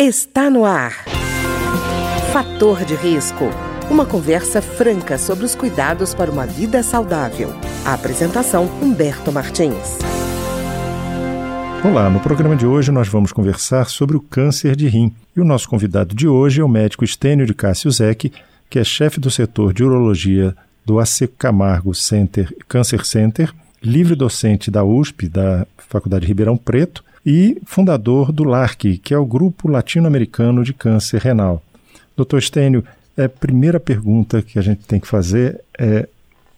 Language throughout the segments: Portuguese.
Está no ar. Fator de risco. Uma conversa franca sobre os cuidados para uma vida saudável. A apresentação Humberto Martins. Olá, no programa de hoje nós vamos conversar sobre o câncer de rim. E o nosso convidado de hoje é o médico Estênio de Cássio Zec, que é chefe do setor de urologia do AC Camargo Center Cancer Center, livre docente da USP, da Faculdade Ribeirão Preto, e fundador do LARC, que é o Grupo Latino-Americano de Câncer Renal. Doutor Estênio, a primeira pergunta que a gente tem que fazer é: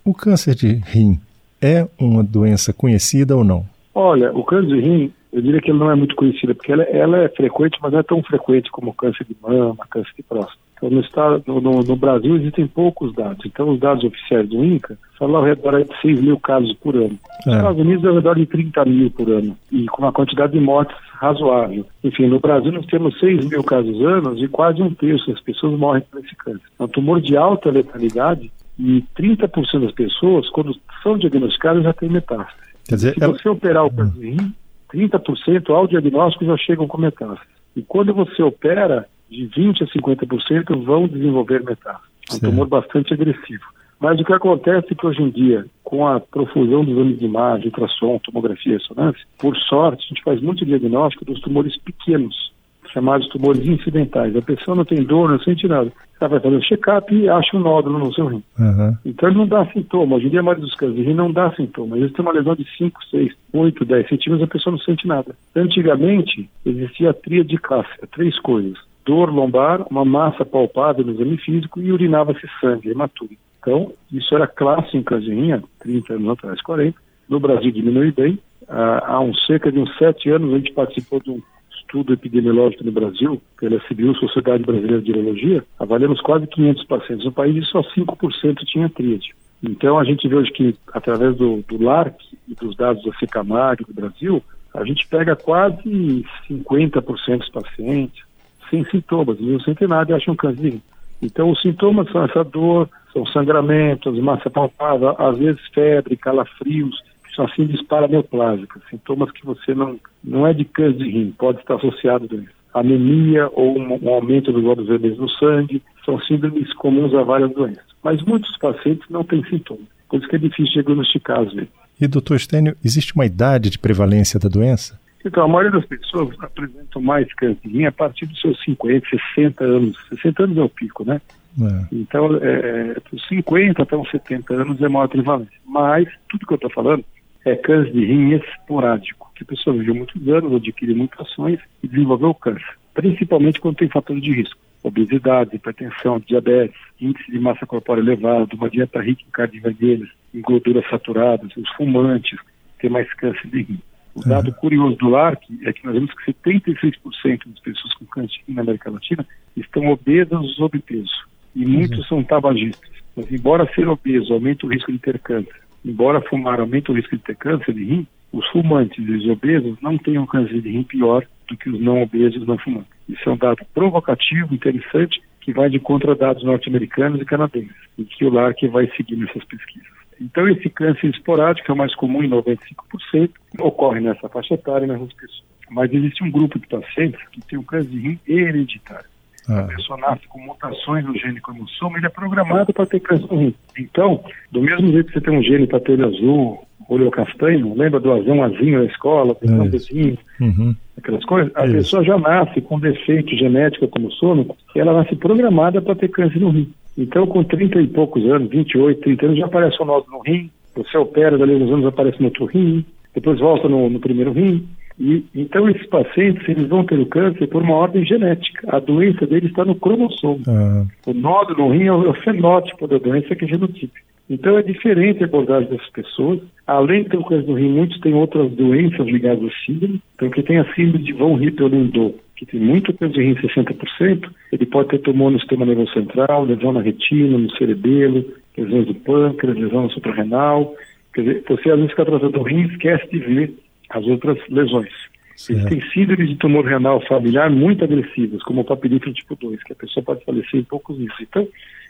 o câncer de rim é uma doença conhecida ou não? Olha, o câncer de rim, eu diria que ele não é muito conhecido, porque ela, ela é frequente, mas não é tão frequente como o câncer de mama, câncer de próstata. Então, no, estado, no, no, Brasil existem poucos dados. Então, os dados oficiais do INCA falam ao redor de 6 mil casos por ano. Nos é. Estados Unidos, ao redor de 30 mil por ano. E com uma quantidade de mortes razoável. Enfim, no Brasil, nós temos 6 mil casos anos e quase um terço das pessoas morrem por esse câncer. É um tumor de alta letalidade e 30% das pessoas, quando são diagnosticadas, já têm metástase. Quer dizer, Se ela... você operar o câncer de rim, 30% ao diagnóstico já chegam com metástase. E quando você opera, de 20% a 50% vão desenvolver metástase. É um tumor bastante agressivo. Mas o que acontece é que hoje em dia, com a profusão dos exames de imagem, ultrassom, tomografia e ressonância, por sorte, a gente faz muito diagnóstico dos tumores pequenos, chamados tumores incidentais. A pessoa não tem dor, não sente nada. Ela vai fazer um check-up e acha um nódulo no seu rim. Uhum. Então ele não dá sintoma. Hoje em dia a maioria dos casos de rim não dá sintoma. Às vezes tem uma lesão de 5, 6, 8, 10 centímetros a pessoa não sente nada. Antigamente existia a tríade clássica, três coisas dor lombar, uma massa palpável no exame físico e urinava-se sangue, hematúria. Então, isso era clássico em Casinha, 30 anos atrás, 40. No Brasil diminuiu bem. Ah, há uns cerca de uns sete anos a gente participou de um estudo epidemiológico no Brasil, pela CBU, Sociedade Brasileira de Urologia, avaliamos quase 500 pacientes no país e só 5% tinha tríade. Então, a gente vê hoje que, através do, do LARC e dos dados da Secamag do Brasil, a gente pega quase 50% dos pacientes, sem sintomas, não sentem nada e acham câncer. Então, os sintomas são essa dor, são sangramentos, massa palpável, às vezes febre, calafrios, que são assim dispara neoplásica, sintomas que você não, não é de câncer de rim, pode estar associado a doença. Anemia ou um, um aumento dos glóbulos vermelhos no sangue, são síndromes comuns a várias doenças. Mas muitos pacientes não têm sintomas, por isso que é difícil diagnosticar às vezes. E, doutor Stênio, existe uma idade de prevalência da doença? Então, a maioria das pessoas apresentam mais câncer de rim a partir dos seus 50, 60 anos. 60 anos é o pico, né? É. Então, é, é dos 50 até uns 70 anos é maior prevalência. Mas, tudo que eu estou falando é câncer de rim esporádico, que a pessoa viveu muitos anos, adquire mutações e desenvolveu câncer, principalmente quando tem fatores de risco. Obesidade, hipertensão, diabetes, índice de massa corpórea elevado, uma dieta rica em carnes vermelhas, em gorduras saturadas, os fumantes, tem mais câncer de rim. O dado curioso do LARC é que nós vemos que 76% das pessoas com câncer na América Latina estão obesas ou sobrepeso. E muitos uhum. são tabagistas. Mas, embora ser obeso aumente o risco de ter câncer, embora fumar aumente o risco de ter câncer de rim, os fumantes e os obesos não têm um câncer de rim pior do que os não obesos não fumantes. Isso é um dado provocativo, interessante, que vai de contra dados norte-americanos e canadenses, e que o LARC vai seguir nessas pesquisas. Então, esse câncer esporádico, que é o mais comum em 95%, ocorre nessa faixa etária nessas pessoas. Mas existe um grupo de pacientes que tem o câncer de rim hereditário. Ah. A pessoa nasce com mutações no gene cromossoma, ele é programado para ter câncer de rim. Então, do mesmo jeito que você tem um gene para ter olho azul, olho castanho, lembra do azão azinho na escola, pensão pezinho, uhum. aquelas coisas? A Isso. pessoa já nasce com defeito genético como sono, ela nasce programada para ter câncer no rim. Então, com 30 e poucos anos, 28, 30 anos, já aparece um nódulo no rim, você opera, dali uns anos aparece no outro rim, depois volta no, no primeiro rim. E, então, esses pacientes, eles vão ter o câncer por uma ordem genética. A doença deles está no cromossomo. Uhum. O nódulo no rim é o, é o fenótipo da doença que é genotípico. Então, é diferente a abordagem dessas pessoas. Além de ter o câncer do rim, muitos têm outras doenças ligadas ao síndrome. Então, que tem a síndrome de von Hippel-Lindau, que tem muito câncer de rim, 60%, ele pode ter tumor no sistema nervoso central, lesão na retina, no cerebelo, lesões do pâncreas, lesão suprarrenal. Quer dizer, você às vezes fica tratando o rim e esquece de ver as outras lesões. Certo. Existem síndromes de tumor renal familiar muito agressivas, como o papilífero tipo 2, que a pessoa pode falecer em poucos dias. Então,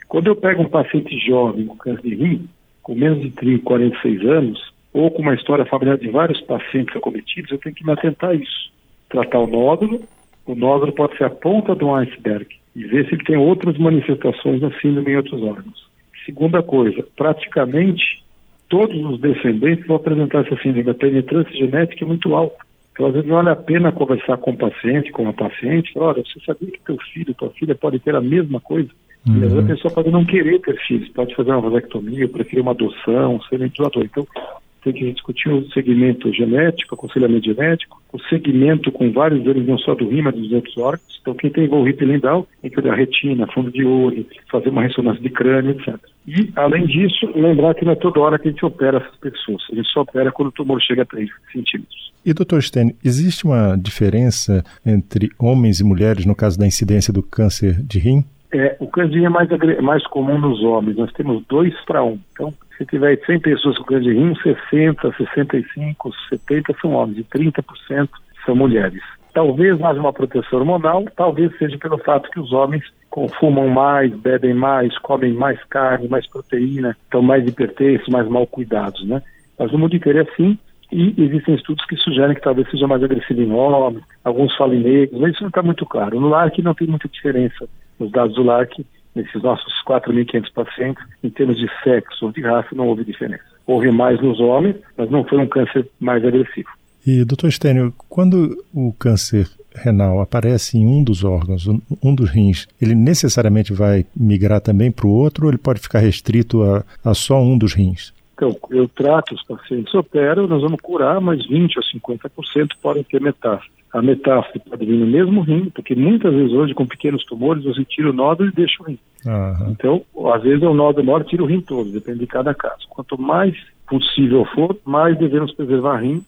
quando eu pego um paciente jovem com câncer de rim, com menos de 30, 46 anos, ou com uma história familiar de vários pacientes acometidos, eu tenho que me atentar a isso. Tratar o nódulo, O nódulo pode ser a ponta do iceberg e ver se ele tem outras manifestações da síndrome em outros órgãos. Segunda coisa, praticamente todos os descendentes vão apresentar essa síndrome. A penetrância genética é muito alta. Então, às vezes, vale a pena conversar com o paciente, com a paciente, olha, você sabia que teu filho, tua filha pode ter a mesma coisa? Uhum. E às vezes a pessoa pode não querer ter filhos, pode fazer uma vasectomia, preferir uma adoção, ser ventilador. Então, tem que discutir o segmento genético, aconselhamento genético, o segmento com vários deles, não só do rim, mas dos outros órgãos. Então, quem tem envolvido lindal, tem que olhar retina, fundo de olho, fazer uma ressonância de crânio, etc. E, além disso, lembrar que não é toda hora que a gente opera essas pessoas. A gente só opera quando o tumor chega a 3 centímetros. E, doutor Stênio, existe uma diferença entre homens e mulheres no caso da incidência do câncer de rim? É, o câncer é mais, mais comum nos homens. Nós temos 2 para 1. Um. Então, se tiver 100 pessoas com câncer de rim, 60, 65, 70 são homens e 30% são mulheres. Talvez haja uma proteção hormonal, talvez seja pelo fato que os homens consumam mais, bebem mais, comem mais carne, mais proteína, estão mais hipertensos, mais mal cuidados, né? Mas o mundo inteiro é assim e existem estudos que sugerem que talvez seja mais agressivo em homens, alguns falam em negros, mas isso não está muito claro. No LARC não tem muita diferença nos dados do LARC, nesses nossos 4.500 pacientes, em termos de sexo ou de raça, não houve diferença. Houve mais nos homens, mas não foi um câncer mais agressivo. E, doutor Stênio, quando o câncer renal aparece em um dos órgãos, um dos rins, ele necessariamente vai migrar também para o outro ou ele pode ficar restrito a, a só um dos rins? Então, eu trato os pacientes, opero, nós vamos curar, mas 20% ou 50% podem ter metástase. A metástase pode vir no mesmo rim, porque muitas vezes hoje com pequenos tumores você tira o nódulo e deixa o rim. Uhum. Então, às vezes é um nódulo maior, tira o rim todo, depende de cada caso. Quanto mais possível for, mais devemos preservar rim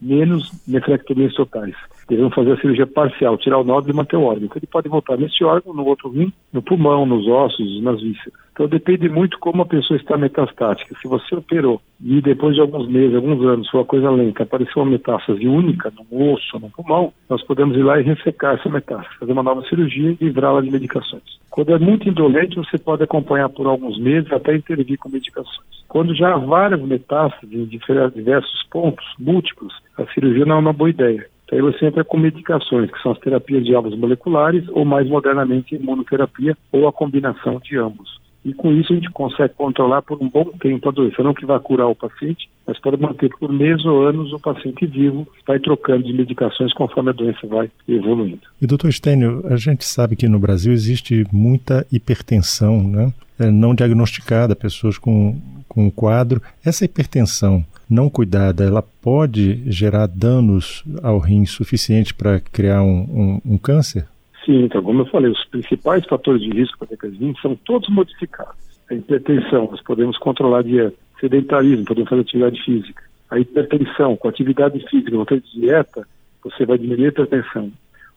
menos nefrectomias totais. Devemos fazer a cirurgia parcial, tirar o nódulo e manter o órgão. Então, ele pode voltar nesse órgão, no outro rim, no pulmão, nos ossos, nas vísceras. Então depende muito como a pessoa está metastática. Se você operou e depois de alguns meses, alguns anos, foi uma coisa lenta, apareceu uma metástase única no osso, no pulmão, nós podemos ir lá e ressecar essa metástase, fazer uma nova cirurgia e livrá-la de medicações. Quando é muito indolente, você pode acompanhar por alguns meses até intervir com medicações. Quando já há várias metástases em diversos pontos, múltiplos, a cirurgia não é uma boa ideia. Então, você entra com medicações, que são as terapias de alvos moleculares, ou mais modernamente, imunoterapia, ou a combinação de ambos e com isso a gente consegue controlar por um bom tempo a doença. Não que vai curar o paciente, mas pode manter por meses ou anos o paciente vivo, vai trocando de medicações conforme a doença vai evoluindo. E doutor Stênio, a gente sabe que no Brasil existe muita hipertensão, né? É, não diagnosticada, pessoas com, com um quadro. Essa hipertensão não cuidada, ela pode gerar danos ao rim suficiente para criar um, um, um câncer? Sim, então, como eu falei, os principais fatores de risco para depressão são todos modificados. A hipertensão, nós podemos controlar a dieta. Sedentarismo, podemos fazer atividade física. A hipertensão, com atividade física, não dieta, você vai diminuir a hipertensão.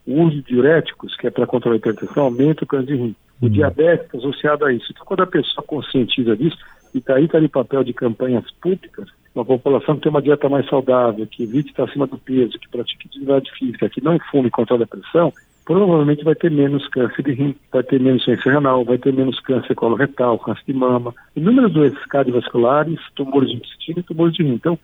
O uso de diuréticos, que é para controlar a hipertensão, aumenta o câncer de rim. O uhum. diabetes associado a isso. Então, quando a pessoa conscientiza disso, e está está de papel de campanhas públicas, uma população que tem uma dieta mais saudável, que evite estar acima do peso, que pratique atividade física, que não fume e controle a pressão, provavelmente vai ter menos câncer de rim, vai ter menos doença renal, vai ter menos câncer coloretal, câncer de mama, inúmeras doenças cardiovasculares, tumores de intestino e tumores de rim. Então,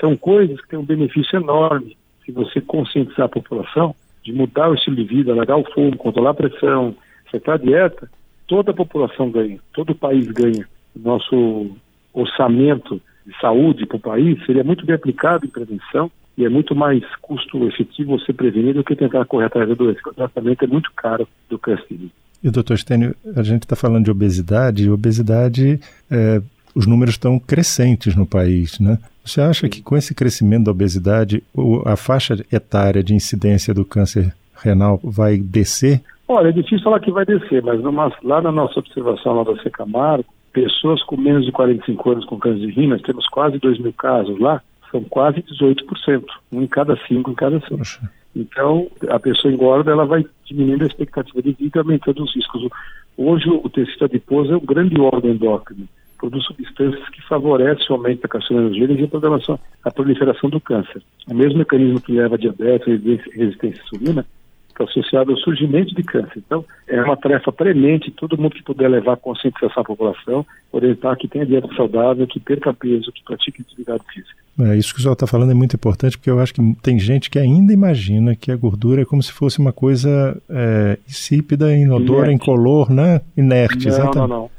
são coisas que têm um benefício enorme se você conscientizar a população de mudar o estilo de vida, largar o fogo, controlar a pressão, acertar a dieta, toda a população ganha, todo o país ganha. Nosso orçamento de saúde para o país seria muito bem aplicado em prevenção e é muito mais custo efetivo você prevenir do que tentar correr atrás da doença, o tratamento é muito caro do câncer. E doutor Stênio, a gente está falando de obesidade, e obesidade, é, os números estão crescentes no país, né? Você acha que com esse crescimento da obesidade, a faixa etária de incidência do câncer renal vai descer? Olha, é difícil falar que vai descer, mas numa, lá na nossa observação lá da Secamargo, pessoas com menos de 45 anos com câncer de rim, nós temos quase 2 mil casos lá, são quase 18%, um em cada cinco em cada cinco. Então, a pessoa engorda, ela vai diminuindo a expectativa de vida, aumentando os riscos. Hoje, o tecido adiposo é um grande órgão endócrino, produz substâncias que favorecem o aumento da carcinogênese e a proliferação do câncer. O mesmo mecanismo que leva a diabetes, resistência à insulina, está associado ao surgimento de câncer. Então, é uma tarefa premente, todo mundo que puder levar conscientização à população, orientar que tenha dieta saudável, que perca peso, que pratique atividade física. É, isso que o senhor está falando é muito importante, porque eu acho que tem gente que ainda imagina que a gordura é como se fosse uma coisa é, insípida, inodora, incolor, né? inerte. Não, exatamente. não, não.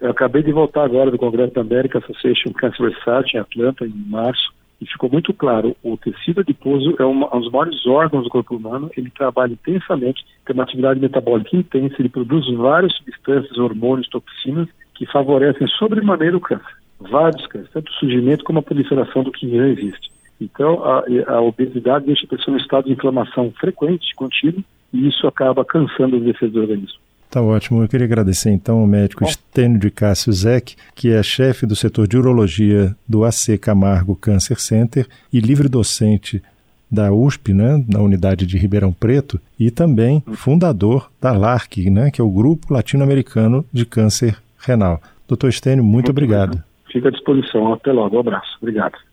Eu acabei de voltar agora do Congresso da American Association Cancer Research em Atlanta, em março, e ficou muito claro, o tecido adiposo é uma, um dos maiores órgãos do corpo humano, ele trabalha intensamente, tem uma atividade metabólica intensa, ele produz várias substâncias, hormônios, toxinas, que favorecem sobremaneira o câncer. Vários cânceres, tanto o surgimento como a proliferação do que já existe. Então, a, a obesidade deixa a pessoa em estado de inflamação frequente, contínuo, e isso acaba cansando os defesas do organismo. Tá ótimo. Eu queria agradecer então ao médico Estênio de Cássio Zec, que é chefe do setor de urologia do AC Camargo Cancer Center e livre docente da USP, né, na unidade de Ribeirão Preto, e também fundador da LARC, né, que é o Grupo Latino-Americano de Câncer Renal. Doutor Estênio, muito, muito obrigado. Bem. Fica à disposição. Até logo. Um abraço. Obrigado.